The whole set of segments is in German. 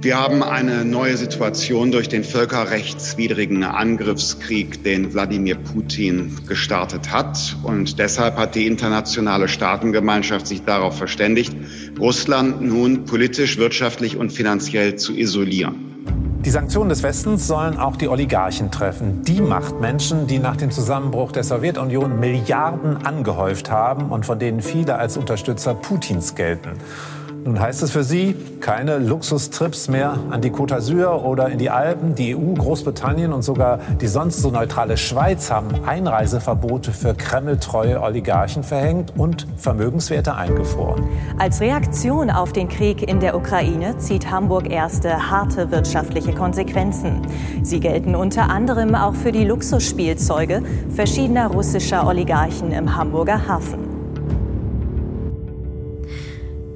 Wir haben eine neue Situation durch den völkerrechtswidrigen Angriffskrieg, den Wladimir Putin gestartet hat. Und deshalb hat die internationale Staatengemeinschaft sich darauf verständigt, Russland nun politisch, wirtschaftlich und finanziell zu isolieren. Die Sanktionen des Westens sollen auch die Oligarchen treffen. Die Machtmenschen, die nach dem Zusammenbruch der Sowjetunion Milliarden angehäuft haben und von denen viele als Unterstützer Putins gelten. Nun heißt es für Sie keine Luxustrips mehr an die Côte d'Azur oder in die Alpen. Die EU, Großbritannien und sogar die sonst so neutrale Schweiz haben Einreiseverbote für kremltreue Oligarchen verhängt und Vermögenswerte eingefroren. Als Reaktion auf den Krieg in der Ukraine zieht Hamburg erste harte wirtschaftliche Konsequenzen. Sie gelten unter anderem auch für die Luxusspielzeuge verschiedener russischer Oligarchen im Hamburger Hafen.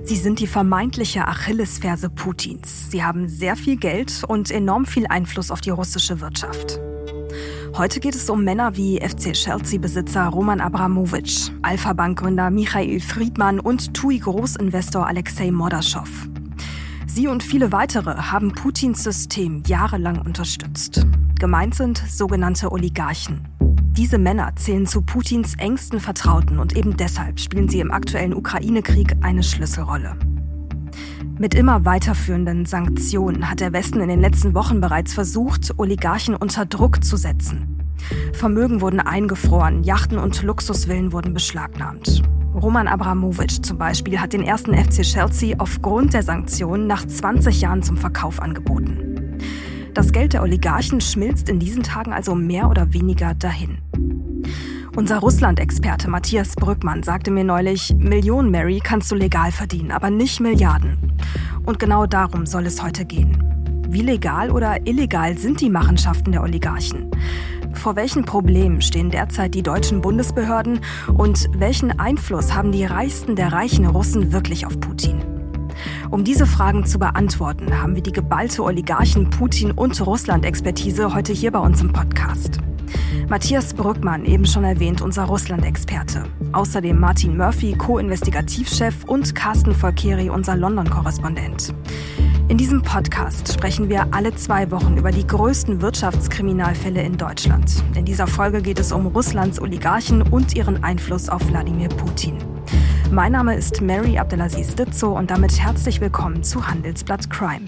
Sie sind die vermeintliche Achillesferse Putins. Sie haben sehr viel Geld und enorm viel Einfluss auf die russische Wirtschaft. Heute geht es um Männer wie FC Chelsea-Besitzer Roman Abramowitsch, Alpha-Bank-Gründer Michael Friedmann und TUI-Großinvestor Alexei Mordaschow. Sie und viele weitere haben Putins System jahrelang unterstützt. Gemeint sind sogenannte Oligarchen. Diese Männer zählen zu Putins engsten Vertrauten und eben deshalb spielen sie im aktuellen Ukraine-Krieg eine Schlüsselrolle. Mit immer weiterführenden Sanktionen hat der Westen in den letzten Wochen bereits versucht, Oligarchen unter Druck zu setzen. Vermögen wurden eingefroren, Yachten und Luxusvillen wurden beschlagnahmt. Roman Abramowitsch zum Beispiel hat den ersten FC Chelsea aufgrund der Sanktionen nach 20 Jahren zum Verkauf angeboten. Das Geld der Oligarchen schmilzt in diesen Tagen also mehr oder weniger dahin. Unser Russland-Experte Matthias Brückmann sagte mir neulich, Millionen Mary kannst du legal verdienen, aber nicht Milliarden. Und genau darum soll es heute gehen. Wie legal oder illegal sind die Machenschaften der Oligarchen? Vor welchen Problemen stehen derzeit die deutschen Bundesbehörden und welchen Einfluss haben die Reichsten der reichen Russen wirklich auf Putin? Um diese Fragen zu beantworten, haben wir die geballte Oligarchen Putin und Russland-Expertise heute hier bei uns im Podcast. Matthias Brückmann, eben schon erwähnt, unser Russland-Experte. Außerdem Martin Murphy, Co-Investigativchef und Carsten Volkeri, unser London-Korrespondent. In diesem Podcast sprechen wir alle zwei Wochen über die größten Wirtschaftskriminalfälle in Deutschland. In dieser Folge geht es um Russlands Oligarchen und ihren Einfluss auf Wladimir Putin. Mein Name ist Mary Abdelaziz Ditzo und damit herzlich willkommen zu Handelsblatt Crime.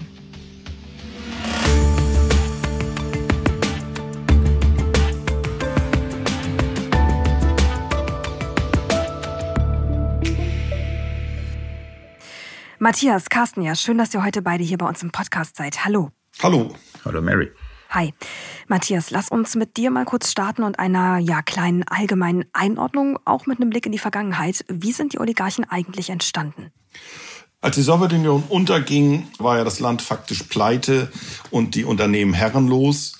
Matthias, Carsten, ja, schön, dass ihr heute beide hier bei uns im Podcast seid. Hallo. Hallo. Hallo Mary. Hi. Matthias, lass uns mit dir mal kurz starten und einer ja, kleinen allgemeinen Einordnung, auch mit einem Blick in die Vergangenheit. Wie sind die Oligarchen eigentlich entstanden? Als die Sowjetunion unterging, war ja das Land faktisch pleite und die Unternehmen herrenlos.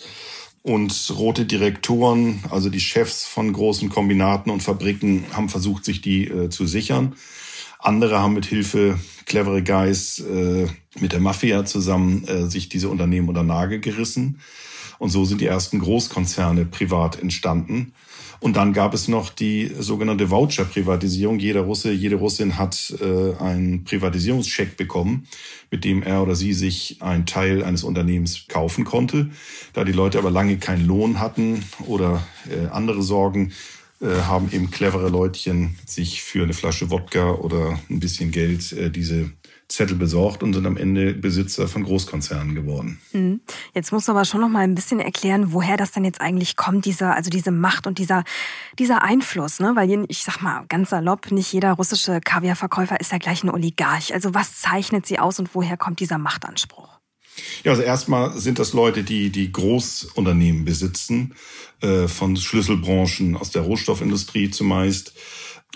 Und rote Direktoren, also die Chefs von großen Kombinaten und Fabriken, haben versucht, sich die äh, zu sichern. Andere haben mit Hilfe clevere Guys äh, mit der Mafia zusammen äh, sich diese Unternehmen unter Nagel gerissen. Und so sind die ersten Großkonzerne privat entstanden. Und dann gab es noch die sogenannte Voucher-Privatisierung. Jeder Russe, jede Russin hat äh, einen Privatisierungscheck bekommen, mit dem er oder sie sich einen Teil eines Unternehmens kaufen konnte. Da die Leute aber lange keinen Lohn hatten oder äh, andere Sorgen, haben eben clevere Leutchen sich für eine Flasche Wodka oder ein bisschen Geld äh, diese Zettel besorgt und sind am Ende Besitzer von Großkonzernen geworden. Mhm. Jetzt musst du aber schon noch mal ein bisschen erklären, woher das denn jetzt eigentlich kommt, dieser, also diese Macht und dieser, dieser Einfluss, ne? Weil ich sag mal ganz salopp, nicht jeder russische Kaviarverkäufer ist ja gleich ein Oligarch. Also was zeichnet sie aus und woher kommt dieser Machtanspruch? Ja, also erstmal sind das Leute, die die Großunternehmen besitzen, äh, von Schlüsselbranchen aus der Rohstoffindustrie zumeist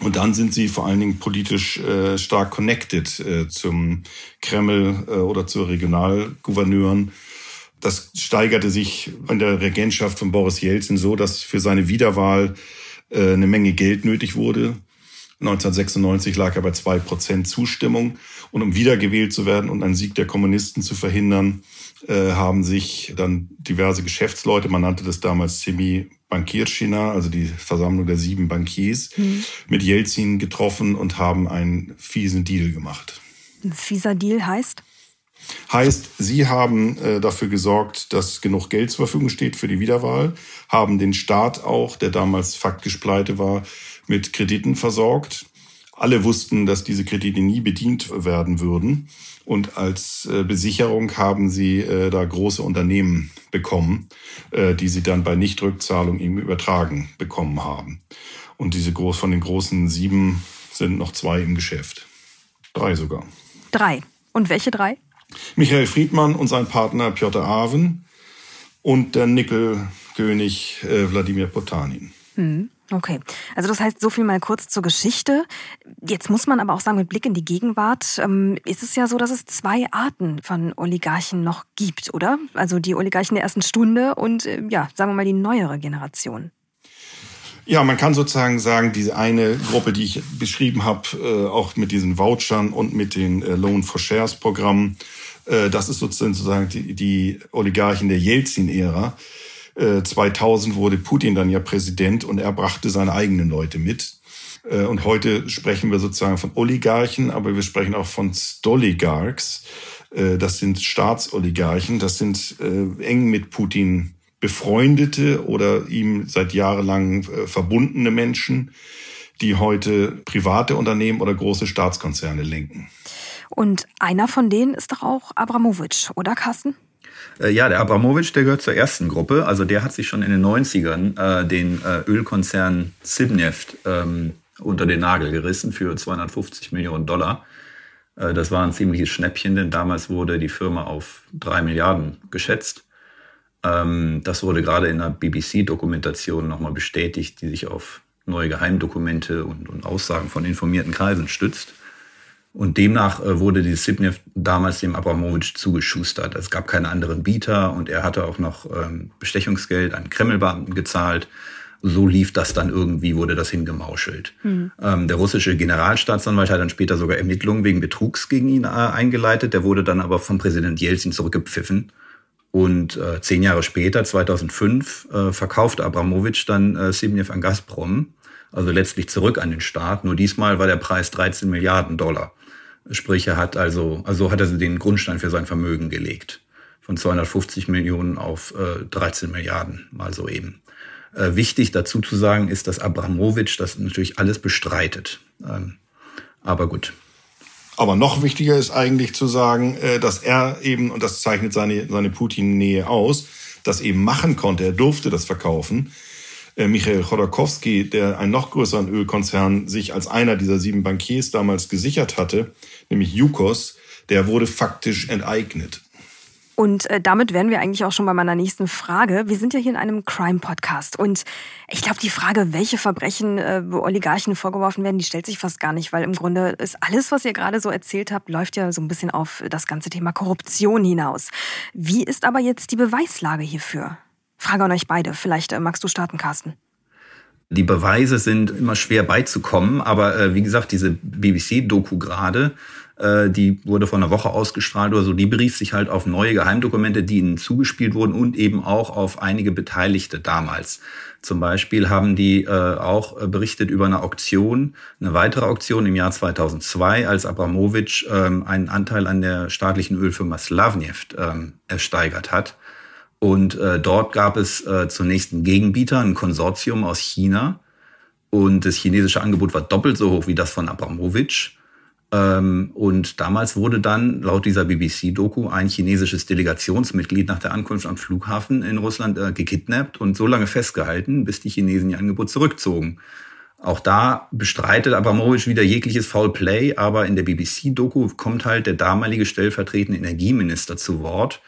und dann sind sie vor allen Dingen politisch äh, stark connected äh, zum Kreml äh, oder zu Regionalgouverneuren. Das steigerte sich in der Regentschaft von Boris Jelzin so, dass für seine Wiederwahl äh, eine Menge Geld nötig wurde. 1996 lag er bei zwei Prozent Zustimmung. Und um wiedergewählt zu werden und einen Sieg der Kommunisten zu verhindern, äh, haben sich dann diverse Geschäftsleute, man nannte das damals Semi Bankierschina, also die Versammlung der sieben Bankiers, mhm. mit Jelzin getroffen und haben einen fiesen Deal gemacht. Ein fieser Deal heißt? Heißt, Sie haben äh, dafür gesorgt, dass genug Geld zur Verfügung steht für die Wiederwahl, haben den Staat auch, der damals faktisch pleite war, mit Krediten versorgt. Alle wussten, dass diese Kredite nie bedient werden würden. Und als äh, Besicherung haben sie äh, da große Unternehmen bekommen, äh, die sie dann bei Nichtrückzahlung ihm übertragen bekommen haben. Und diese groß, von den großen sieben sind noch zwei im Geschäft. Drei sogar. Drei. Und welche drei? Michael Friedmann und sein Partner Piotr Aven und der Nickelkönig äh, Wladimir Potanin. Hm. Okay, also das heißt, so viel mal kurz zur Geschichte. Jetzt muss man aber auch sagen, mit Blick in die Gegenwart ähm, ist es ja so, dass es zwei Arten von Oligarchen noch gibt, oder? Also die Oligarchen der ersten Stunde und äh, ja, sagen wir mal die neuere Generation. Ja, man kann sozusagen sagen, diese eine Gruppe, die ich beschrieben habe, äh, auch mit diesen Vouchern und mit den äh, Loan for Shares Programmen, das ist sozusagen die, die Oligarchen der Jelzin-Ära. 2000 wurde Putin dann ja Präsident und er brachte seine eigenen Leute mit. Und heute sprechen wir sozusagen von Oligarchen, aber wir sprechen auch von Stoligarchs. Das sind Staatsoligarchen, das sind eng mit Putin befreundete oder ihm seit jahrelang äh, verbundene Menschen, die heute private Unternehmen oder große Staatskonzerne lenken. Und einer von denen ist doch auch Abramowitsch, oder Carsten? Äh, ja, der Abramowitsch, der gehört zur ersten Gruppe. Also der hat sich schon in den 90ern äh, den äh, Ölkonzern Sibneft ähm, unter den Nagel gerissen für 250 Millionen Dollar. Äh, das war ein ziemliches Schnäppchen, denn damals wurde die Firma auf drei Milliarden geschätzt. Ähm, das wurde gerade in der BBC-Dokumentation nochmal bestätigt, die sich auf neue Geheimdokumente und, Aussagen von informierten Kreisen stützt. Und demnach äh, wurde die Sibnev damals dem Abramowitsch zugeschustert. Es gab keine anderen Bieter und er hatte auch noch ähm, Bestechungsgeld an Kremlbeamten gezahlt. So lief das dann irgendwie, wurde das hingemauschelt. Mhm. Der russische Generalstaatsanwalt hat dann später sogar Ermittlungen wegen Betrugs gegen ihn äh, eingeleitet. Der wurde dann aber vom Präsident Jelzin zurückgepfiffen. Und äh, zehn Jahre später, 2005, äh, verkaufte Abramowitsch dann äh, Sibnev an Gazprom, also letztlich zurück an den Staat. Nur diesmal war der Preis 13 Milliarden Dollar. Sprich, er hat also, also hat er den Grundstein für sein Vermögen gelegt. Von 250 Millionen auf äh, 13 Milliarden, mal so eben. Äh, wichtig dazu zu sagen ist, dass Abramowitsch das natürlich alles bestreitet. Ähm, aber gut, aber noch wichtiger ist eigentlich zu sagen, äh, dass er eben, und das zeichnet seine, seine Putin-Nähe aus, das eben machen konnte. Er durfte das verkaufen. Äh, Michael Chodorkowski, der einen noch größeren Ölkonzern sich als einer dieser sieben Bankiers damals gesichert hatte, nämlich Yukos, der wurde faktisch enteignet. Und äh, damit wären wir eigentlich auch schon bei meiner nächsten Frage. Wir sind ja hier in einem Crime-Podcast. Und ich glaube, die Frage, welche Verbrechen äh, Oligarchen vorgeworfen werden, die stellt sich fast gar nicht, weil im Grunde ist alles, was ihr gerade so erzählt habt, läuft ja so ein bisschen auf das ganze Thema Korruption hinaus. Wie ist aber jetzt die Beweislage hierfür? Frage an euch beide. Vielleicht äh, magst du starten, Carsten. Die Beweise sind immer schwer beizukommen, aber äh, wie gesagt, diese BBC-Doku gerade, äh, die wurde vor einer Woche ausgestrahlt oder so, die berief sich halt auf neue Geheimdokumente, die ihnen zugespielt wurden und eben auch auf einige Beteiligte damals. Zum Beispiel haben die äh, auch berichtet über eine Auktion, eine weitere Auktion im Jahr 2002, als Abramowitsch ähm, einen Anteil an der staatlichen Ölfirma Slavneft ähm, ersteigert hat. Und äh, dort gab es äh, zunächst einen Gegenbieter, ein Konsortium aus China. Und das chinesische Angebot war doppelt so hoch wie das von Abramowitsch. Ähm, und damals wurde dann laut dieser BBC-Doku ein chinesisches Delegationsmitglied nach der Ankunft am Flughafen in Russland äh, gekidnappt und so lange festgehalten, bis die Chinesen ihr Angebot zurückzogen. Auch da bestreitet Abramowitsch wieder jegliches Foul Play, aber in der BBC-Doku kommt halt der damalige stellvertretende Energieminister zu Wort,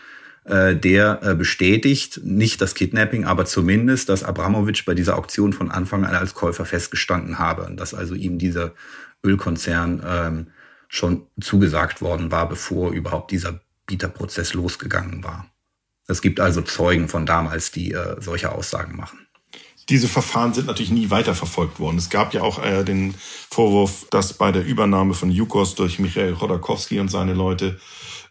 der äh, bestätigt, nicht das Kidnapping, aber zumindest, dass Abramowitsch bei dieser Auktion von Anfang an als Käufer festgestanden habe und dass also ihm dieser Ölkonzern ähm, schon zugesagt worden war, bevor überhaupt dieser Bieterprozess losgegangen war. Es gibt also Zeugen von damals, die äh, solche Aussagen machen. Diese Verfahren sind natürlich nie weiterverfolgt worden. Es gab ja auch äh, den Vorwurf, dass bei der Übernahme von Jukos durch Michael Chodorkowski und seine Leute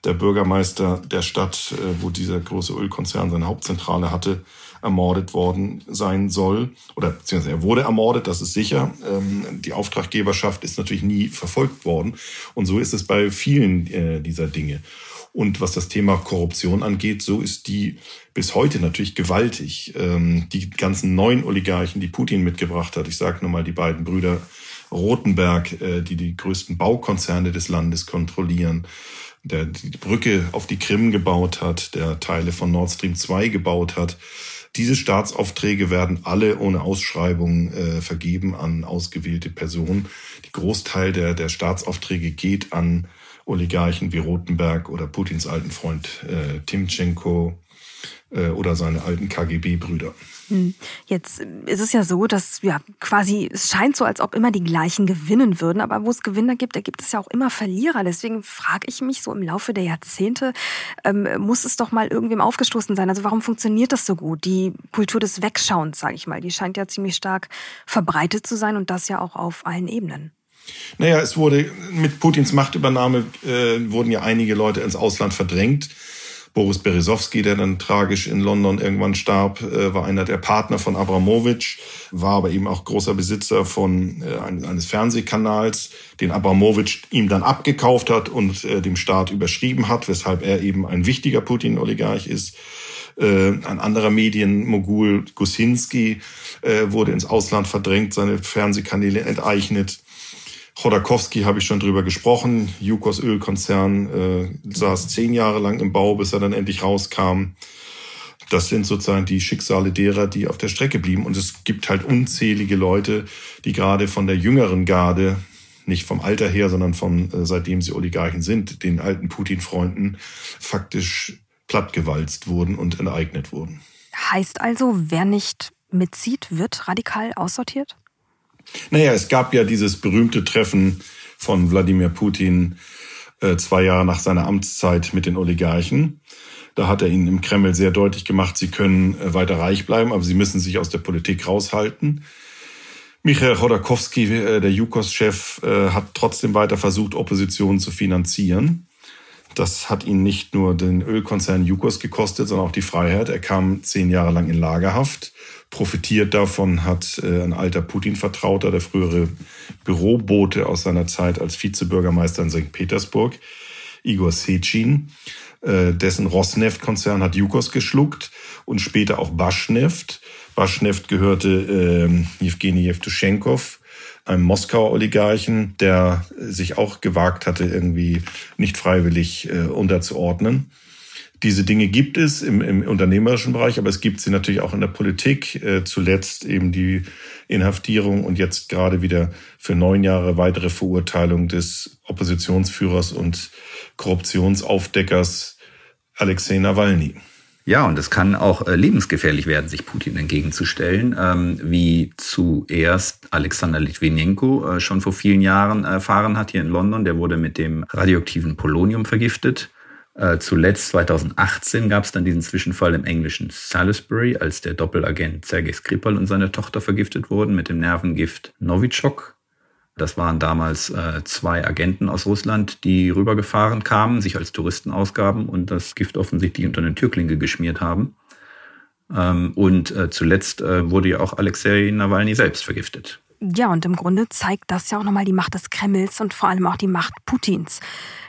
der Bürgermeister der Stadt, äh, wo dieser große Ölkonzern seine Hauptzentrale hatte, ermordet worden sein soll. Oder beziehungsweise er wurde ermordet, das ist sicher. Ähm, die Auftraggeberschaft ist natürlich nie verfolgt worden. Und so ist es bei vielen äh, dieser Dinge. Und was das Thema Korruption angeht, so ist die bis heute natürlich gewaltig. Ähm, die ganzen neuen Oligarchen, die Putin mitgebracht hat, ich sage nur mal die beiden Brüder Rothenberg, äh, die die größten Baukonzerne des Landes kontrollieren, der die Brücke auf die Krim gebaut hat, der Teile von Nord Stream 2 gebaut hat. Diese Staatsaufträge werden alle ohne Ausschreibung äh, vergeben an ausgewählte Personen. Die Großteil der, der Staatsaufträge geht an Oligarchen wie Rothenberg oder Putins alten Freund äh, Timchenko oder seine alten KGB-Brüder. Hm. Jetzt ist es ja so, dass ja quasi es scheint so, als ob immer die gleichen gewinnen würden, aber wo es Gewinner gibt, da gibt es ja auch immer Verlierer. Deswegen frage ich mich so im Laufe der Jahrzehnte ähm, muss es doch mal irgendwem aufgestoßen sein. Also warum funktioniert das so gut? Die Kultur des Wegschauens, sage ich mal, die scheint ja ziemlich stark verbreitet zu sein und das ja auch auf allen Ebenen. Naja, es wurde mit Putins Machtübernahme äh, wurden ja einige Leute ins Ausland verdrängt. Boris Berezowski, der dann tragisch in London irgendwann starb, äh, war einer der Partner von Abramowitsch, war aber eben auch großer Besitzer von äh, eines Fernsehkanals, den Abramowitsch ihm dann abgekauft hat und äh, dem Staat überschrieben hat, weshalb er eben ein wichtiger Putin-Oligarch ist. Ein anderer Medienmogul, Gusinski, wurde ins Ausland verdrängt, seine Fernsehkanäle enteignet. Chodakowski habe ich schon drüber gesprochen. Jukos Ölkonzern äh, saß zehn Jahre lang im Bau, bis er dann endlich rauskam. Das sind sozusagen die Schicksale derer, die auf der Strecke blieben. Und es gibt halt unzählige Leute, die gerade von der jüngeren Garde, nicht vom Alter her, sondern von äh, seitdem sie Oligarchen sind, den alten Putin-Freunden, faktisch plattgewalzt wurden und enteignet wurden. Heißt also, wer nicht mitzieht, wird radikal aussortiert? Naja, es gab ja dieses berühmte Treffen von Wladimir Putin äh, zwei Jahre nach seiner Amtszeit mit den Oligarchen. Da hat er ihnen im Kreml sehr deutlich gemacht, sie können äh, weiter reich bleiben, aber sie müssen sich aus der Politik raushalten. Michael Chodakowski, äh, der Jukos-Chef, äh, hat trotzdem weiter versucht, Opposition zu finanzieren. Das hat ihn nicht nur den Ölkonzern Jukos gekostet, sondern auch die Freiheit. Er kam zehn Jahre lang in Lagerhaft Profitiert davon hat äh, ein alter Putin-Vertrauter, der frühere Bürobote aus seiner Zeit als Vizebürgermeister in St. Petersburg, Igor Sechin. Äh, dessen Rosneft-Konzern hat Yukos geschluckt und später auch Baschneft. Baschneft gehörte äh, Jewgeni Jewtuschenkov, einem Moskauer Oligarchen, der sich auch gewagt hatte, irgendwie nicht freiwillig äh, unterzuordnen. Diese Dinge gibt es im, im unternehmerischen Bereich, aber es gibt sie natürlich auch in der Politik. Äh, zuletzt eben die Inhaftierung und jetzt gerade wieder für neun Jahre weitere Verurteilung des Oppositionsführers und Korruptionsaufdeckers Alexei Nawalny. Ja, und es kann auch äh, lebensgefährlich werden, sich Putin entgegenzustellen, ähm, wie zuerst Alexander Litvinenko äh, schon vor vielen Jahren erfahren hat hier in London. Der wurde mit dem radioaktiven Polonium vergiftet. Äh, zuletzt 2018 gab es dann diesen Zwischenfall im englischen Salisbury, als der Doppelagent Sergei Skripal und seine Tochter vergiftet wurden mit dem Nervengift Novichok. Das waren damals äh, zwei Agenten aus Russland, die rübergefahren kamen, sich als Touristen ausgaben und das Gift offensichtlich unter eine Türklinke geschmiert haben. Ähm, und äh, zuletzt äh, wurde ja auch Alexei Nawalny selbst vergiftet. Ja, und im Grunde zeigt das ja auch nochmal die Macht des Kremls und vor allem auch die Macht Putins.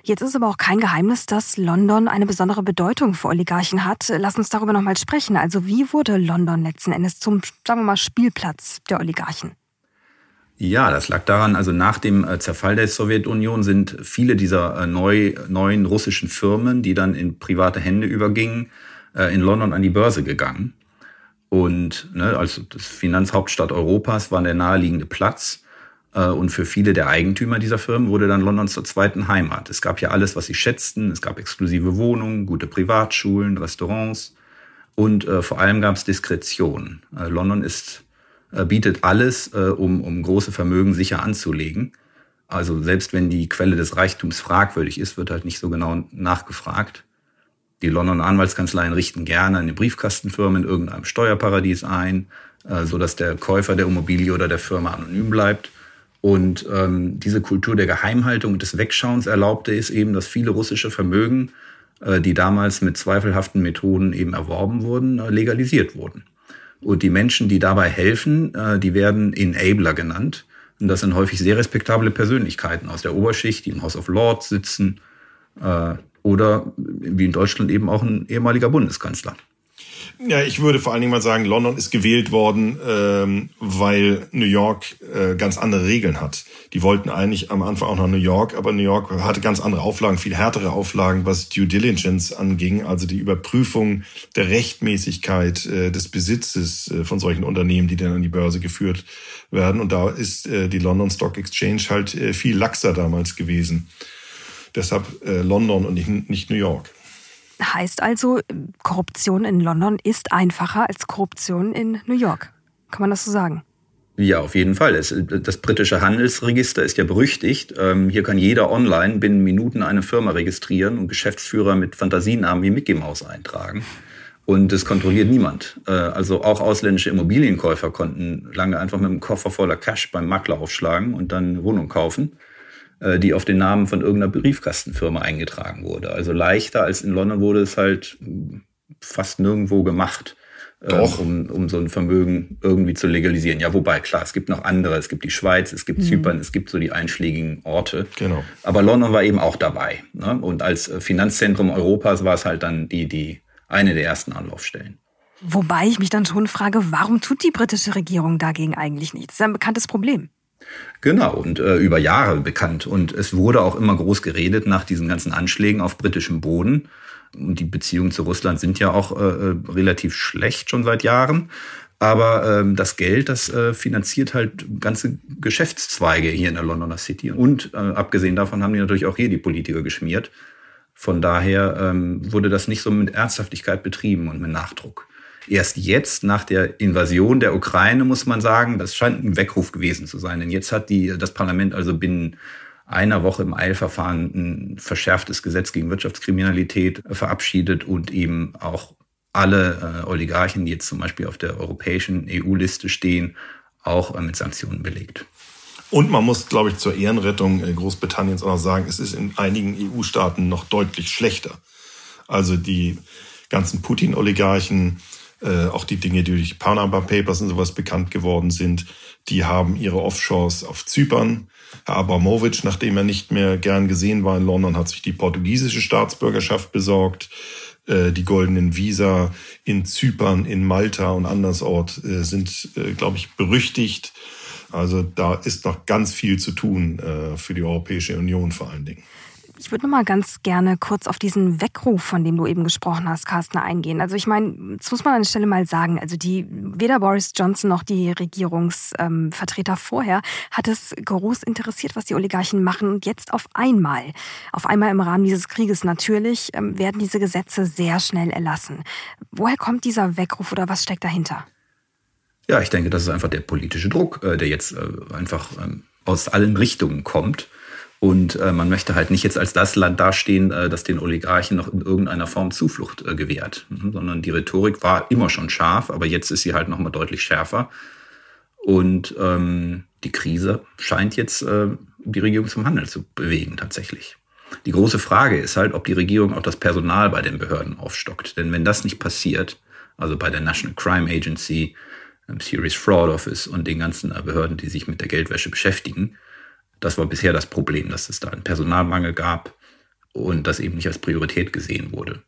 Jetzt ist aber auch kein Geheimnis, dass London eine besondere Bedeutung für Oligarchen hat. Lass uns darüber nochmal sprechen. Also wie wurde London letzten Endes zum, sagen wir mal, Spielplatz der Oligarchen? Ja, das lag daran, also nach dem äh, Zerfall der Sowjetunion sind viele dieser äh, neu, neuen russischen Firmen, die dann in private Hände übergingen, äh, in London an die Börse gegangen. Und ne, das Finanzhauptstadt Europas war der naheliegende Platz. Und für viele der Eigentümer dieser Firmen wurde dann London zur zweiten Heimat. Es gab ja alles, was sie schätzten. Es gab exklusive Wohnungen, gute Privatschulen, Restaurants und äh, vor allem gab es Diskretion. Äh, London ist, bietet alles, äh, um, um große Vermögen sicher anzulegen. Also selbst wenn die Quelle des Reichtums fragwürdig ist, wird halt nicht so genau nachgefragt. Die Londoner Anwaltskanzleien richten gerne eine Briefkastenfirma in irgendeinem Steuerparadies ein, äh, so dass der Käufer der Immobilie oder der Firma anonym bleibt. Und ähm, diese Kultur der Geheimhaltung und des Wegschauens erlaubte es eben, dass viele russische Vermögen, äh, die damals mit zweifelhaften Methoden eben erworben wurden, äh, legalisiert wurden. Und die Menschen, die dabei helfen, äh, die werden Enabler genannt. Und das sind häufig sehr respektable Persönlichkeiten aus der Oberschicht, die im House of Lords sitzen, äh, oder wie in Deutschland eben auch ein ehemaliger Bundeskanzler. Ja, ich würde vor allen Dingen mal sagen, London ist gewählt worden, ähm, weil New York äh, ganz andere Regeln hat. Die wollten eigentlich am Anfang auch nach New York, aber New York hatte ganz andere Auflagen, viel härtere Auflagen, was Due Diligence anging, also die Überprüfung der Rechtmäßigkeit äh, des Besitzes äh, von solchen Unternehmen, die dann an die Börse geführt werden. Und da ist äh, die London Stock Exchange halt äh, viel laxer damals gewesen. Deshalb äh, London und nicht, nicht New York. Heißt also, Korruption in London ist einfacher als Korruption in New York. Kann man das so sagen? Ja, auf jeden Fall. Das britische Handelsregister ist ja berüchtigt. Ähm, hier kann jeder online binnen Minuten eine Firma registrieren und Geschäftsführer mit Fantasienamen wie Mickey Mouse eintragen. Und es kontrolliert niemand. Äh, also auch ausländische Immobilienkäufer konnten lange einfach mit einem Koffer voller Cash beim Makler aufschlagen und dann eine Wohnung kaufen. Äh, die auf den Namen von irgendeiner Briefkastenfirma eingetragen wurde. Also leichter als in London wurde es halt fast nirgendwo gemacht. Äh, Doch. um, um so ein Vermögen irgendwie zu legalisieren. Ja, wobei, klar, es gibt noch andere. Es gibt die Schweiz, es gibt mhm. Zypern, es gibt so die einschlägigen Orte. Genau. Aber London war eben auch dabei. Ne? Und als äh, Finanzzentrum Europas war es halt dann die, die eine der ersten Anlaufstellen. Wobei ich mich dann schon frage, warum tut die britische Regierung dagegen eigentlich nichts? Das ist ein bekanntes Problem. Genau, und äh, über Jahre bekannt. Und es wurde auch immer groß geredet nach diesen ganzen Anschlägen auf britischem Boden. Und die Beziehungen zu Russland sind ja auch äh, äh relativ schlecht schon seit Jahren. Aber ähm, das Geld, das äh, finanziert halt ganze Geschäftszweige hier in der Londoner City. Und äh, abgesehen davon haben die natürlich auch hier die Politiker geschmiert. Von daher ähm, wurde das nicht so mit Ernsthaftigkeit betrieben und mit Nachdruck erst jetzt nach der Invasion der Ukraine, muss man sagen, das scheint ein Weckruf gewesen zu sein. Denn jetzt hat die, das Parlament also binnen einer Woche im Eilverfahren ein verschärftes Gesetz gegen Wirtschaftskriminalität verabschiedet und eben auch alle äh, Oligarchen, die jetzt zum Beispiel auf der europäischen EU-Liste stehen, auch äh, mit Sanktionen belegt. Und man muss, glaube ich, zur Ehrenrettung äh, Großbritanniens auch noch sagen, es ist in einigen EU-Staaten noch deutlich schlechter. Also die ganzen Putin-Oligarchen, äh, auch die Dinge, die durch Panama Papers und sowas bekannt geworden sind, die haben ihre Offshores auf Zypern. Herr Abramovic, nachdem er nicht mehr gern gesehen war in London, hat sich die portugiesische Staatsbürgerschaft besorgt. Äh, die goldenen Visa in Zypern, in Malta und andersort äh, sind, glaube ich, berüchtigt. Also da ist noch ganz viel zu tun für die Europäische Union vor allen Dingen. Ich würde noch mal ganz gerne kurz auf diesen Weckruf, von dem du eben gesprochen hast, Carsten, eingehen. Also ich meine, das muss man an der Stelle mal sagen. Also die weder Boris Johnson noch die Regierungsvertreter ähm, vorher hat es groß interessiert, was die Oligarchen machen. Und jetzt auf einmal, auf einmal im Rahmen dieses Krieges natürlich, ähm, werden diese Gesetze sehr schnell erlassen. Woher kommt dieser Weckruf oder was steckt dahinter? Ja, ich denke, das ist einfach der politische Druck, äh, der jetzt äh, einfach ähm, aus allen Richtungen kommt. Und äh, man möchte halt nicht jetzt als das Land dastehen, äh, das den Oligarchen noch in irgendeiner Form Zuflucht äh, gewährt, mhm, sondern die Rhetorik war immer schon scharf, aber jetzt ist sie halt nochmal deutlich schärfer. Und ähm, die Krise scheint jetzt äh, die Regierung zum Handeln zu bewegen tatsächlich. Die große Frage ist halt, ob die Regierung auch das Personal bei den Behörden aufstockt. Denn wenn das nicht passiert, also bei der National Crime Agency, Serious Fraud Office und den ganzen äh, Behörden, die sich mit der Geldwäsche beschäftigen, das war bisher das Problem, dass es da einen Personalmangel gab und das eben nicht als Priorität gesehen wurde.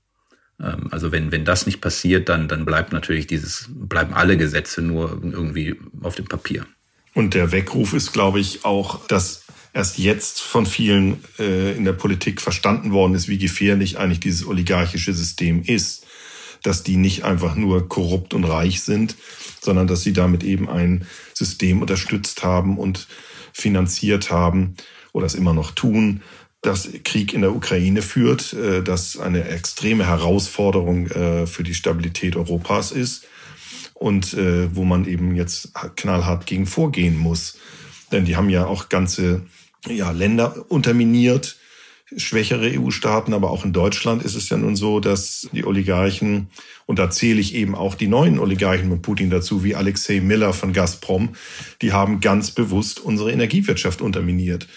Ähm, also wenn, wenn das nicht passiert, dann, dann bleibt natürlich dieses, bleiben alle Gesetze nur irgendwie auf dem Papier. Und der Weckruf ist, glaube ich, auch, dass erst jetzt von vielen äh, in der Politik verstanden worden ist, wie gefährlich eigentlich dieses oligarchische System ist. Dass die nicht einfach nur korrupt und reich sind, sondern dass sie damit eben ein System unterstützt haben und finanziert haben oder es immer noch tun, das Krieg in der Ukraine führt, äh, das eine extreme Herausforderung äh, für die Stabilität Europas ist und äh, wo man eben jetzt knallhart gegen vorgehen muss. Denn die haben ja auch ganze ja, Länder unterminiert, schwächere EU-Staaten, aber auch in Deutschland ist es ja nun so, dass die Oligarchen, und da zähle ich eben auch die neuen Oligarchen mit Putin dazu, wie Alexei Miller von Gazprom, die haben ganz bewusst unsere Energiewirtschaft unterminiert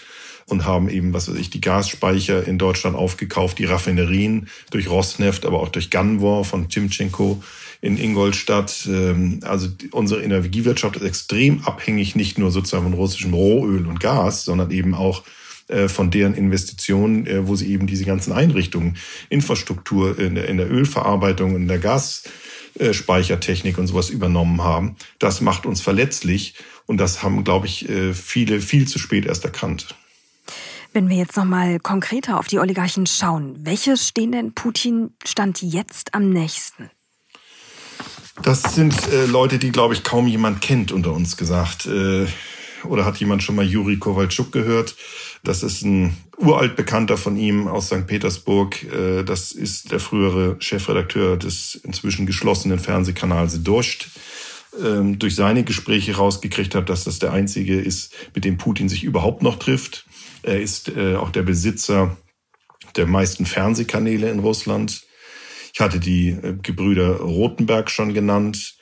und haben eben, was weiß ich, die Gasspeicher in Deutschland aufgekauft, die Raffinerien durch Rosneft, aber auch durch Ganwar von Timchenko in Ingolstadt. Ähm, also unsere Energiewirtschaft ist extrem abhängig, nicht nur sozusagen von russischem Rohöl und Gas, sondern eben auch von deren Investitionen, äh, wo sie eben diese ganzen Einrichtungen, Infrastruktur in der, in der Ölverarbeitung, in der Gasspeichertechnik und sowas übernommen haben. Das macht uns verletzlich und das haben, glaube ich, äh, viele viel zu spät erst erkannt. Wenn wir jetzt noch mal konkreter auf die Oligarchen schauen, welche stehen denn Putin Stand jetzt am nächsten? Das sind äh, Leute, die, glaube ich, kaum jemand kennt unter uns gesagt. Äh, oder hat jemand schon mal Juri Kowalczuk gehört? Das ist ein uralt Bekannter von ihm aus St. Petersburg. Äh, das ist der frühere Chefredakteur des inzwischen geschlossenen Fernsehkanals Dost ähm, durch seine Gespräche rausgekriegt hat, dass das der einzige ist, mit dem Putin sich überhaupt noch trifft. Er ist äh, auch der Besitzer der meisten Fernsehkanäle in Russland. Ich hatte die äh, Gebrüder Rothenberg schon genannt.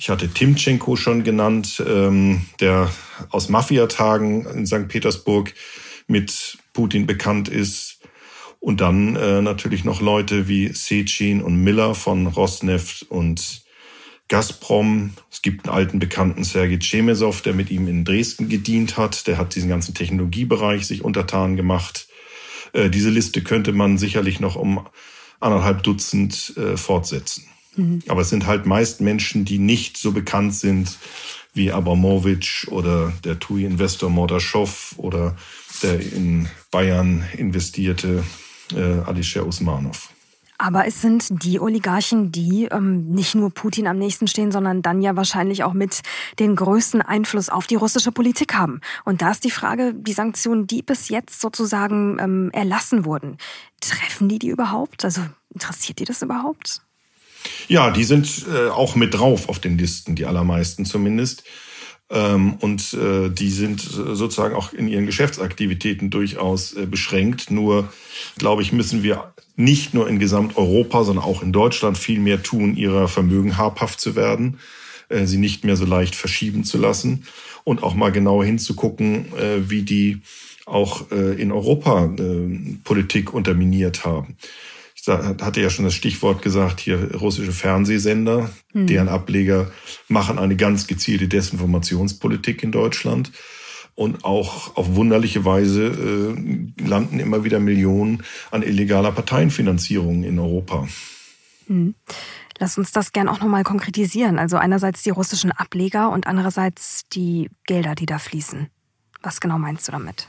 Ich hatte Timchenko schon genannt, ähm, der aus Mafiatagen in St. Petersburg mit Putin bekannt ist. Und dann äh, natürlich noch Leute wie Sechin und Miller von Rosneft und Gazprom. Es gibt einen alten Bekannten, Sergei Chemesov, der mit ihm in Dresden gedient hat. Der hat diesen ganzen Technologiebereich sich untertan gemacht. Äh, diese Liste könnte man sicherlich noch um anderthalb Dutzend äh, fortsetzen. Mhm. Aber es sind halt meist Menschen, die nicht so bekannt sind wie Abramowitsch oder der TUI-Investor Mordaschow oder der in Bayern investierte äh, Alisher Usmanov. Aber es sind die Oligarchen, die ähm, nicht nur Putin am nächsten stehen, sondern dann ja wahrscheinlich auch mit den größten Einfluss auf die russische Politik haben. Und da ist die Frage, die Sanktionen, die bis jetzt sozusagen ähm, erlassen wurden, treffen die die überhaupt? Also interessiert die das überhaupt? Ja, die sind äh, auch mit drauf auf den Listen, die allermeisten zumindest. Ähm, und äh, die sind sozusagen auch in ihren Geschäftsaktivitäten durchaus äh, beschränkt. Nur, glaube ich, müssen wir nicht nur in Gesamteuropa, sondern auch in Deutschland viel mehr tun, ihrer Vermögen habhaft zu werden, äh, sie nicht mehr so leicht verschieben zu lassen und auch mal genau hinzugucken, äh, wie die auch äh, in Europa äh, Politik unterminiert haben. Ich hatte ja schon das Stichwort gesagt, hier russische Fernsehsender, hm. deren Ableger machen eine ganz gezielte Desinformationspolitik in Deutschland. Und auch auf wunderliche Weise äh, landen immer wieder Millionen an illegaler Parteienfinanzierung in Europa. Hm. Lass uns das gern auch nochmal konkretisieren. Also einerseits die russischen Ableger und andererseits die Gelder, die da fließen. Was genau meinst du damit?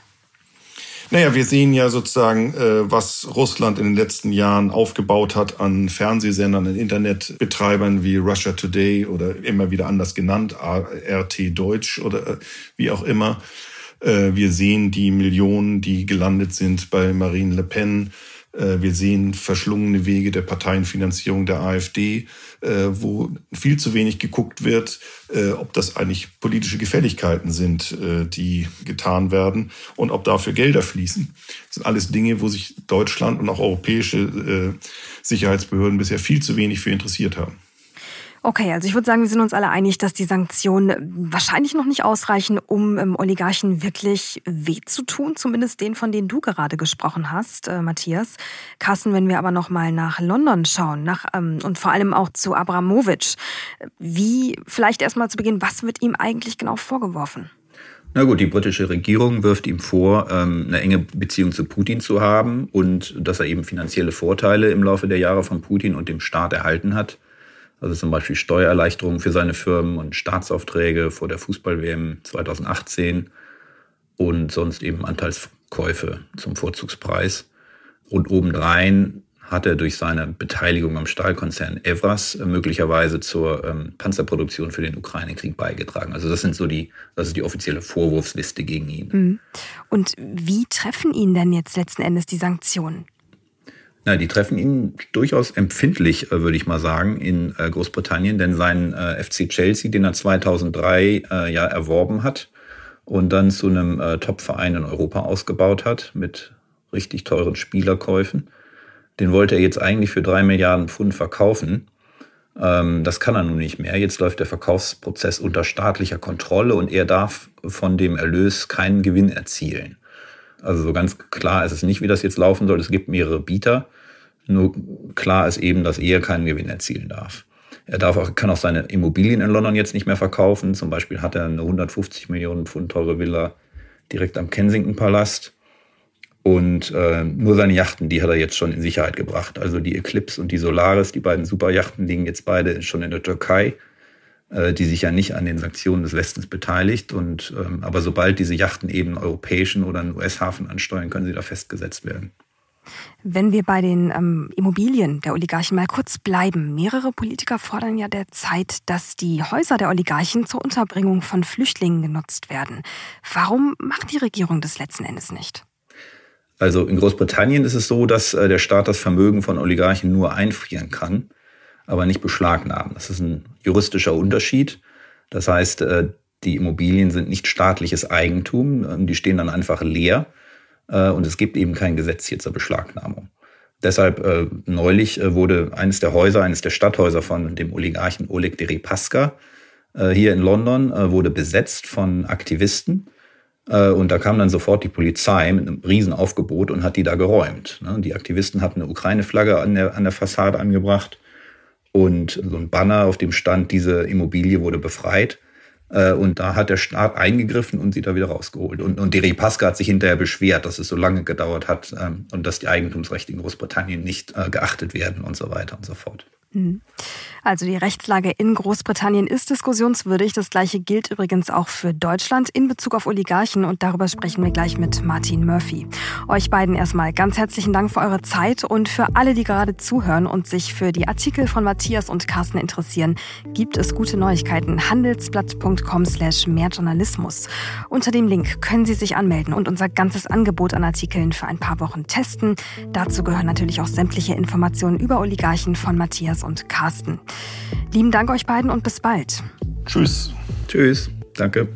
Naja, wir sehen ja sozusagen, äh, was Russland in den letzten Jahren aufgebaut hat an Fernsehsendern, an Internetbetreibern wie Russia Today oder immer wieder anders genannt, RT Deutsch oder äh, wie auch immer. Äh, wir sehen die Millionen, die gelandet sind bei Marine Le Pen wir sehen verschlungene Wege der Parteienfinanzierung der AfD, äh, wo viel zu wenig geguckt wird, äh, ob das eigentlich politische Gefälligkeiten sind, die getan werden und ob dafür Gelder fließen. Das sind alles Dinge, wo sich Deutschland und auch europäische Sicherheitsbehörden bisher viel zu wenig für interessiert haben. Okay, also ich würde sagen, wir sind uns alle einig, dass die Sanktionen wahrscheinlich noch nicht ausreichen, um ähm, Oligarchen wirklich weh zu tun, zumindest den, von denen du gerade gesprochen hast, äh, Matthias. Carsten, wenn wir aber noch mal nach London schauen, nach ähm, und vor allem auch zu Abramowitsch, wie vielleicht erst mal zu Beginn, was wird ihm eigentlich genau vorgeworfen? Na gut, die britische Regierung wirft ihm vor, ähm, eine enge Beziehung zu Putin zu haben und dass er eben finanzielle Vorteile im Laufe der Jahre von Putin und dem Staat erhalten hat. Also zum Beispiel Steuererleichterungen für seine Firmen und Staatsaufträge vor der Fußball-WM 2018 und sonst eben Anteilskäufe zum Vorzugspreis. Und obendrein hat er durch seine Beteiligung am Stahlkonzern Evras möglicherweise zur ähm, Panzerproduktion für den Ukraine-Krieg beigetragen. Also das sind so die, das ist die offizielle Vorwurfsliste gegen ihn. Mhm. Und wie treffen ihn denn jetzt letzten Endes die Sanktionen? Na, die treffen ihn durchaus empfindlich, äh, würde ich mal sagen, in äh, Großbritannien, denn sein äh, FC Chelsea, den er 2003 ja erworben hat und dann zu einem Top-Verein in Europa ausgebaut hat mit richtig teuren Spielerkäufen, den wollte er jetzt eigentlich für drei Milliarden Pfund verkaufen. Ähm, das kann er nun nicht mehr. Jetzt läuft der Verkaufsprozess unter staatlicher Kontrolle und er darf von dem Erlös keinen Gewinn erzielen. Also so ganz klar ist es nicht, wie das jetzt laufen soll. Es gibt mehrere Bieter. Nur klar ist eben, dass er keinen Gewinn erzielen darf. Er darf auch, kann auch seine Immobilien in London jetzt nicht mehr verkaufen. Zum Beispiel hat er eine 150 Millionen Pfund teure Villa direkt am Kensington Palast. Und äh, nur seine Yachten, die hat er jetzt schon in Sicherheit gebracht. Also die Eclipse und die Solaris, die beiden Superjachten, liegen jetzt beide schon in der Türkei, die sich ja nicht an den Sanktionen des Westens beteiligt. Und ähm, aber sobald diese Yachten eben europäischen oder einen US-Hafen ansteuern, können sie da festgesetzt werden. Wenn wir bei den ähm, Immobilien der Oligarchen mal kurz bleiben. Mehrere Politiker fordern ja derzeit, dass die Häuser der Oligarchen zur Unterbringung von Flüchtlingen genutzt werden. Warum macht die Regierung das letzten Endes nicht? Also in Großbritannien ist es so, dass äh, der Staat das Vermögen von Oligarchen nur einfrieren kann, aber nicht beschlagnahmen. Das ist ein juristischer Unterschied. Das heißt, äh, die Immobilien sind nicht staatliches Eigentum, ähm, die stehen dann einfach leer äh, und es gibt eben kein Gesetz hier zur Beschlagnahmung. Deshalb äh, neulich äh, wurde eines der Häuser, eines der Stadthäuser von dem Oligarchen Oleg Deripaska äh, hier in London äh, wurde besetzt von Aktivisten äh, und da kam dann sofort die Polizei mit einem Riesenaufgebot und hat die da geräumt. Ne? Die Aktivisten hatten eine Ukraine-Flagge an der, an der Fassade angebracht und so ein Banner, auf dem stand, diese Immobilie wurde befreit. Äh, und da hat der Staat eingegriffen und sie da wieder rausgeholt. Und, und Deri Pasca hat sich hinterher beschwert, dass es so lange gedauert hat ähm, und dass die Eigentumsrechte in Großbritannien nicht äh, geachtet werden und so weiter und so fort. Mhm. Also die Rechtslage in Großbritannien ist diskussionswürdig. Das gleiche gilt übrigens auch für Deutschland in Bezug auf Oligarchen und darüber sprechen wir gleich mit Martin Murphy. Euch beiden erstmal ganz herzlichen Dank für eure Zeit und für alle, die gerade zuhören und sich für die Artikel von Matthias und Carsten interessieren, gibt es gute Neuigkeiten. handelsblatt.com slash mehrjournalismus. Unter dem Link können Sie sich anmelden und unser ganzes Angebot an Artikeln für ein paar Wochen testen. Dazu gehören natürlich auch sämtliche Informationen über Oligarchen von Matthias und Carsten. Lieben Dank euch beiden und bis bald. Tschüss. Tschüss. Danke.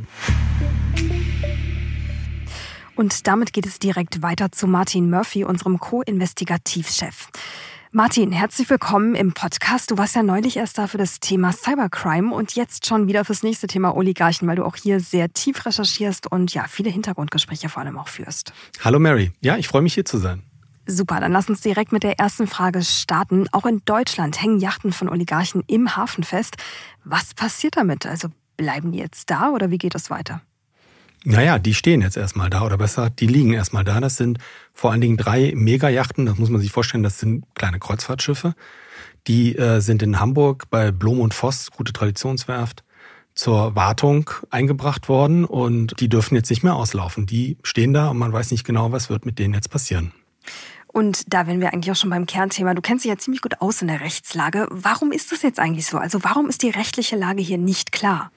Und damit geht es direkt weiter zu Martin Murphy, unserem Co-Investigativchef. Martin, herzlich willkommen im Podcast. Du warst ja neulich erst da für das Thema Cybercrime und jetzt schon wieder fürs nächste Thema Oligarchen, weil du auch hier sehr tief recherchierst und ja, viele Hintergrundgespräche vor allem auch führst. Hallo Mary. Ja, ich freue mich hier zu sein. Super, dann lass uns direkt mit der ersten Frage starten. Auch in Deutschland hängen Yachten von Oligarchen im Hafen fest. Was passiert damit? Also bleiben die jetzt da oder wie geht es weiter? Naja, die stehen jetzt erstmal da oder besser, die liegen erstmal da. Das sind vor allen Dingen drei Megajachten, das muss man sich vorstellen, das sind kleine Kreuzfahrtschiffe. Die äh, sind in Hamburg bei Blom und Voss, gute Traditionswerft, zur Wartung eingebracht worden und die dürfen jetzt nicht mehr auslaufen. Die stehen da und man weiß nicht genau, was wird mit denen jetzt passieren. Und da wären wir eigentlich auch schon beim Kernthema. Du kennst dich ja ziemlich gut aus in der Rechtslage. Warum ist das jetzt eigentlich so? Also warum ist die rechtliche Lage hier nicht klar?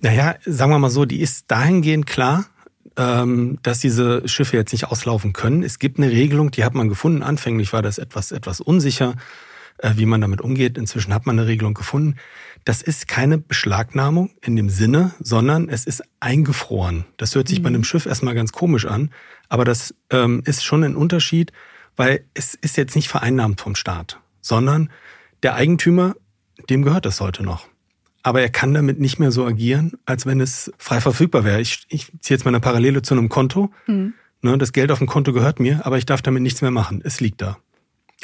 Naja, sagen wir mal so, die ist dahingehend klar, ähm, dass diese Schiffe jetzt nicht auslaufen können. Es gibt eine Regelung, die hat man gefunden. Anfänglich war das etwas, etwas unsicher, äh, wie man damit umgeht. Inzwischen hat man eine Regelung gefunden. Das ist keine Beschlagnahmung in dem Sinne, sondern es ist eingefroren. Das hört sich mhm. bei einem Schiff erstmal ganz komisch an, aber das ähm, ist schon ein Unterschied, weil es ist jetzt nicht vereinnahmt vom Staat, sondern der Eigentümer, dem gehört das heute noch. Aber er kann damit nicht mehr so agieren, als wenn es frei verfügbar wäre. Ich, ich ziehe jetzt mal eine Parallele zu einem Konto. Mhm. Ne, das Geld auf dem Konto gehört mir, aber ich darf damit nichts mehr machen. Es liegt da.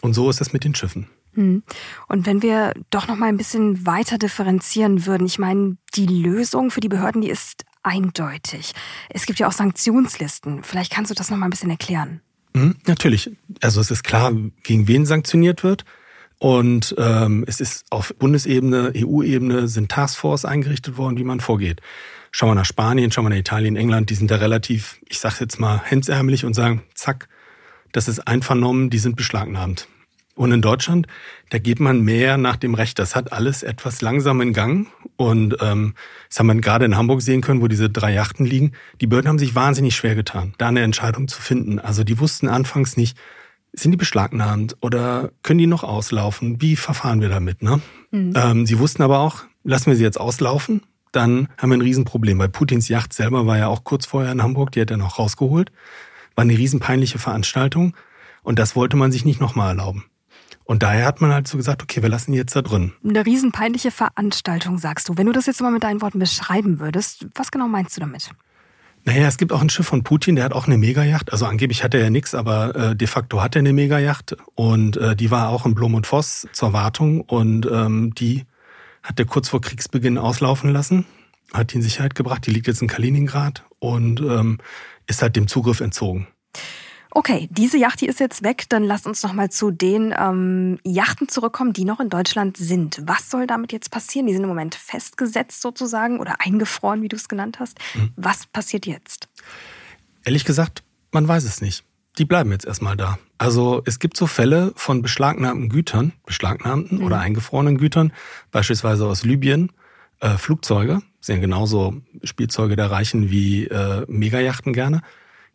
Und so ist es mit den Schiffen. Mhm. Und wenn wir doch noch mal ein bisschen weiter differenzieren würden, ich meine, die Lösung für die Behörden, die ist eindeutig. Es gibt ja auch Sanktionslisten. Vielleicht kannst du das noch mal ein bisschen erklären. Mhm, natürlich. Also es ist klar, gegen wen sanktioniert wird. Und ähm, es ist auf Bundesebene, EU-Ebene sind Taskforce eingerichtet worden, wie man vorgeht. Schauen wir nach Spanien, schauen wir nach Italien, England, die sind da relativ, ich sage jetzt mal, hemdsärmelig und sagen, zack, das ist einvernommen, die sind beschlagnahmt. Und in Deutschland, da geht man mehr nach dem Recht. Das hat alles etwas langsam in Gang. Und ähm, das haben wir gerade in Hamburg sehen können, wo diese drei Yachten liegen. Die Behörden haben sich wahnsinnig schwer getan, da eine Entscheidung zu finden. Also die wussten anfangs nicht, sind die beschlagnahmt oder können die noch auslaufen? Wie verfahren wir damit? Ne? Mhm. Ähm, sie wussten aber auch, lassen wir sie jetzt auslaufen, dann haben wir ein Riesenproblem. Weil Putins Yacht selber war ja auch kurz vorher in Hamburg, die hat er noch rausgeholt. War eine riesenpeinliche Veranstaltung und das wollte man sich nicht nochmal erlauben. Und daher hat man halt so gesagt, okay, wir lassen die jetzt da drin. Eine riesenpeinliche Veranstaltung, sagst du. Wenn du das jetzt mal mit deinen Worten beschreiben würdest, was genau meinst du damit? Naja, es gibt auch ein Schiff von Putin, der hat auch eine Megajacht. Also angeblich hat er ja nichts, aber äh, de facto hat er eine Megajacht. Und äh, die war auch in Blom und Voss zur Wartung. Und ähm, die hat er kurz vor Kriegsbeginn auslaufen lassen, hat die in Sicherheit gebracht. Die liegt jetzt in Kaliningrad und ähm, ist halt dem Zugriff entzogen. Okay, diese Yacht, die ist jetzt weg. Dann lasst uns noch mal zu den ähm, Yachten zurückkommen, die noch in Deutschland sind. Was soll damit jetzt passieren? Die sind im Moment festgesetzt sozusagen oder eingefroren, wie du es genannt hast. Mhm. Was passiert jetzt? Ehrlich gesagt, man weiß es nicht. Die bleiben jetzt erstmal da. Also es gibt so Fälle von beschlagnahmten Gütern, beschlagnahmten mhm. oder eingefrorenen Gütern, beispielsweise aus Libyen, äh, Flugzeuge, sind genauso Spielzeuge der Reichen wie äh, Megajachten gerne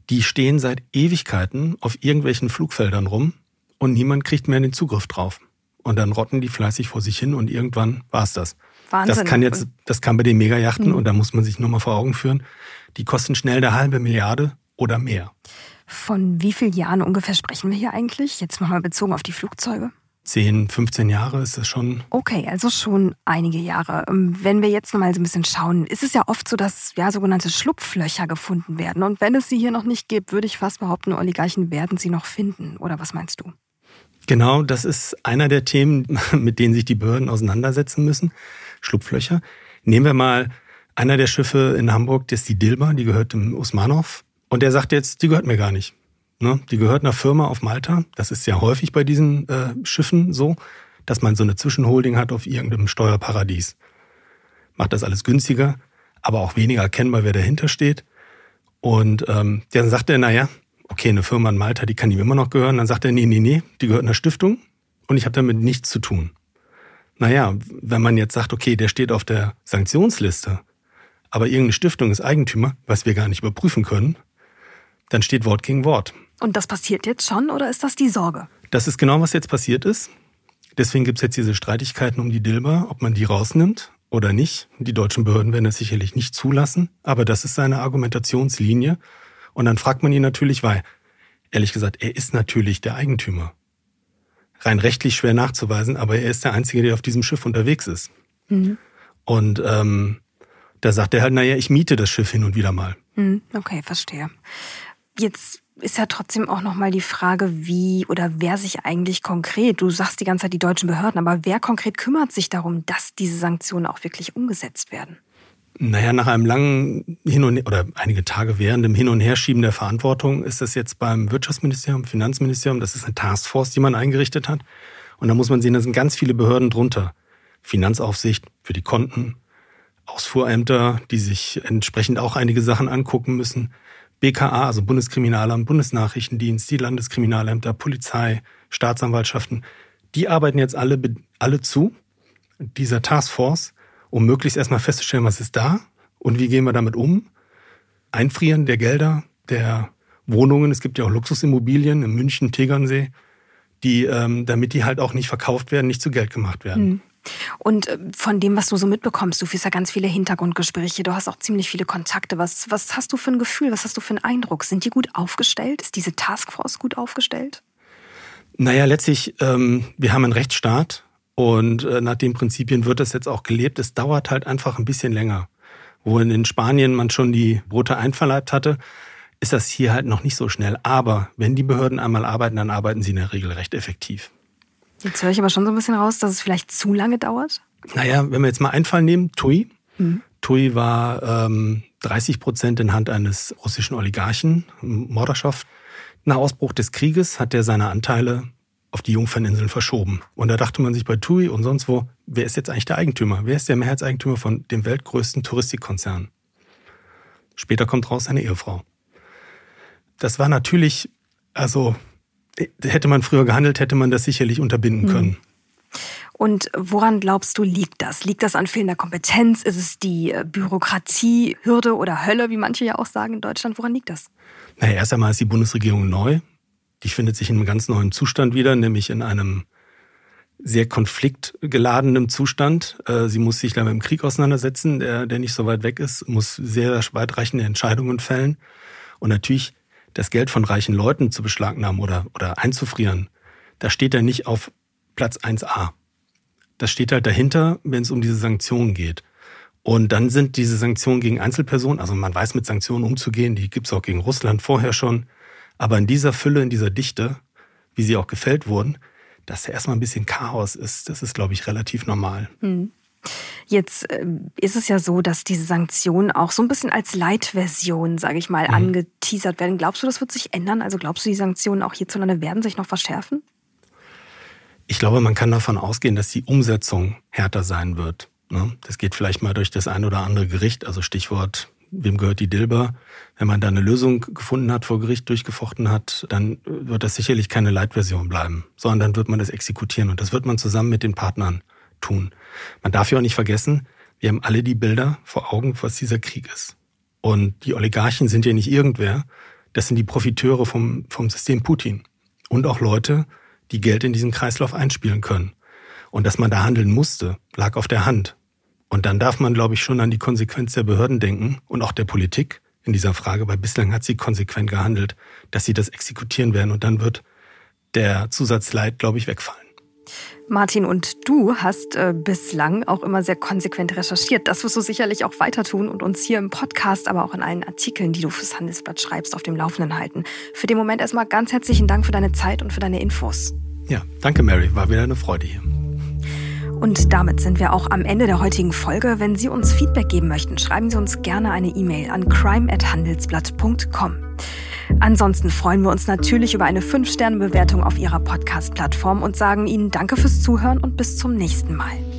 die stehen seit Ewigkeiten auf irgendwelchen Flugfeldern rum und niemand kriegt mehr den Zugriff drauf. Und dann rotten die fleißig vor sich hin und irgendwann war es das. Wahnsinn. Das kann jetzt, das kann bei den Megajachten mhm. und da muss man sich nur mal vor Augen führen. Die kosten schnell eine halbe Milliarde oder mehr. Von wie vielen Jahren ungefähr sprechen wir hier eigentlich? Jetzt nochmal bezogen auf die Flugzeuge. 10, 15 Jahre ist das schon. Okay, also schon einige Jahre. Ähm, wenn wir jetzt mal so ein bisschen schauen, ist es ja oft so, dass ja sogenannte Schlupflöcher gefunden werden. Und wenn es sie hier noch nicht gibt, würde ich fast behaupten, Oligarchen werden sie noch finden. Oder was meinst du? Genau, das ist einer der Themen, mit denen sich die Behörden auseinandersetzen müssen. Schlupflöcher. Nehmen wir mal einer der Schiffe in Hamburg, das ist die Dilma, die gehört dem Usmanov. Und der sagt jetzt, die gehört mir gar nicht. Ne? Die gehört einer Firma auf Malta. Das ist ja häufig bei diesen äh, Schiffen so, dass man so eine Zwischenholding hat auf irgendeinem Steuerparadies. Macht das alles günstiger, aber auch weniger erkennbar, wer dahinter steht. Und ähm, dann sagt er, naja, okay, eine Firma in Malta, die kann ihm immer noch gehören. Dann sagt er, nee, nee, nee, die gehört einer Stiftung und ich habe damit nichts zu tun. Naja, wenn man jetzt sagt, okay, der steht auf der Sanktionsliste, aber irgendeine Stiftung ist Eigentümer, was wir gar nicht überprüfen können, dann steht Wort gegen Wort. Und das passiert jetzt schon oder ist das die Sorge? Das ist genau, was jetzt passiert ist. Deswegen gibt es jetzt diese Streitigkeiten um die Dilber, ob man die rausnimmt oder nicht. Die deutschen Behörden werden das sicherlich nicht zulassen, aber das ist seine Argumentationslinie. Und dann fragt man ihn natürlich, weil, ehrlich gesagt, er ist natürlich der Eigentümer. Rein rechtlich schwer nachzuweisen, aber er ist der Einzige, der auf diesem Schiff unterwegs ist. Mhm. Und ähm, da sagt er halt, naja, ich miete das Schiff hin und wieder mal. Mhm. Okay, verstehe. Jetzt ist ja trotzdem auch nochmal die Frage, wie oder wer sich eigentlich konkret, du sagst die ganze Zeit die deutschen Behörden, aber wer konkret kümmert sich darum, dass diese Sanktionen auch wirklich umgesetzt werden? Naja, nach einem langen Hin und oder einige Tage während dem Hin- und Herschieben der Verantwortung ist das jetzt beim Wirtschaftsministerium, Finanzministerium, das ist eine Taskforce, die man eingerichtet hat. Und da muss man sehen, da sind ganz viele Behörden drunter. Finanzaufsicht für die Konten, Ausfuhrämter, die sich entsprechend auch einige Sachen angucken müssen. BKA, also Bundeskriminalamt, Bundesnachrichtendienst, die Landeskriminalämter, Polizei, Staatsanwaltschaften, die arbeiten jetzt alle, alle zu dieser Taskforce, um möglichst erstmal festzustellen, was ist da und wie gehen wir damit um. Einfrieren der Gelder, der Wohnungen, es gibt ja auch Luxusimmobilien in München, Tegernsee, die, ähm, damit die halt auch nicht verkauft werden, nicht zu Geld gemacht werden. Mhm. Und äh, von dem, was du so mitbekommst, du führst ja ganz viele Hintergrundgespräche, du hast auch ziemlich viele Kontakte. Was, was hast du für ein Gefühl, was hast du für einen Eindruck? Sind die gut aufgestellt? Ist diese Taskforce gut aufgestellt? Naja, letztlich, ähm, wir haben einen Rechtsstaat und äh, nach den Prinzipien wird das jetzt auch gelebt. Es dauert halt einfach ein bisschen länger. Wo in Spanien man schon die Brote einverleibt hatte, ist das hier halt noch nicht so schnell. Aber wenn die Behörden einmal arbeiten, dann arbeiten sie in der Regel recht effektiv. Jetzt höre ich aber schon so ein bisschen raus, dass es vielleicht zu lange dauert. Naja, wenn wir jetzt mal einen Fall nehmen, TUI. Mhm. TUI war ähm, 30 Prozent in Hand eines russischen Oligarchen, Morderschaft. Nach Ausbruch des Krieges hat er seine Anteile auf die Jungferninseln verschoben. Und da dachte man sich bei TUI und sonst wo, wer ist jetzt eigentlich der Eigentümer? Wer ist der Mehrheitseigentümer von dem weltgrößten Touristikkonzern? Später kommt raus eine Ehefrau. Das war natürlich, also hätte man früher gehandelt, hätte man das sicherlich unterbinden hm. können. Und woran glaubst du, liegt das? Liegt das an fehlender Kompetenz? Ist es die äh, Bürokratie, Hürde oder Hölle, wie manche ja auch sagen in Deutschland? Woran liegt das? Naja, erst einmal ist die Bundesregierung neu. Die findet sich in einem ganz neuen Zustand wieder, nämlich in einem sehr konfliktgeladenen Zustand. Äh, sie muss sich da mit dem Krieg auseinandersetzen, der, der nicht so weit weg ist, muss sehr weitreichende Entscheidungen fällen. Und natürlich das Geld von reichen Leuten zu beschlagnahmen oder, oder einzufrieren, das steht ja nicht auf Platz 1a. Das steht halt dahinter, wenn es um diese Sanktionen geht. Und dann sind diese Sanktionen gegen Einzelpersonen, also man weiß mit Sanktionen umzugehen, die gibt es auch gegen Russland vorher schon. Aber in dieser Fülle, in dieser Dichte, wie sie auch gefällt wurden, dass da erstmal ein bisschen Chaos ist, das ist, glaube ich, relativ normal. Hm. Jetzt äh, ist es ja so, dass diese Sanktionen auch so ein bisschen als Leitversion, sage ich mal, mhm. angeteasert werden. Glaubst du, das wird sich ändern? Also glaubst du, die Sanktionen auch hierzulande werden sich noch verschärfen? Ich glaube, man kann davon ausgehen, dass die Umsetzung härter sein wird. Ne? Das geht vielleicht mal durch das ein oder andere Gericht, also Stichwort, wem gehört die Dilber? Wenn man da eine Lösung gefunden hat, vor Gericht durchgefochten hat, dann wird das sicherlich keine Leitversion bleiben, sondern dann wird man das exekutieren und das wird man zusammen mit den Partnern tun. Man darf ja auch nicht vergessen, wir haben alle die Bilder vor Augen, was dieser Krieg ist. Und die Oligarchen sind ja nicht irgendwer, das sind die Profiteure vom, vom System Putin. Und auch Leute, die Geld in diesen Kreislauf einspielen können. Und dass man da handeln musste, lag auf der Hand. Und dann darf man, glaube ich, schon an die Konsequenz der Behörden denken und auch der Politik in dieser Frage, weil bislang hat sie konsequent gehandelt, dass sie das exekutieren werden und dann wird der Zusatzleid, glaube ich, wegfallen. Martin, und du hast äh, bislang auch immer sehr konsequent recherchiert. Das wirst du sicherlich auch weiter tun und uns hier im Podcast, aber auch in allen Artikeln, die du fürs Handelsblatt schreibst, auf dem Laufenden halten. Für den Moment erstmal ganz herzlichen Dank für deine Zeit und für deine Infos. Ja, danke Mary, war wieder eine Freude hier. Und damit sind wir auch am Ende der heutigen Folge. Wenn Sie uns Feedback geben möchten, schreiben Sie uns gerne eine E-Mail an crime@handelsblatt.com. Ansonsten freuen wir uns natürlich über eine 5-Sterne-Bewertung auf Ihrer Podcast-Plattform und sagen Ihnen Danke fürs Zuhören und bis zum nächsten Mal.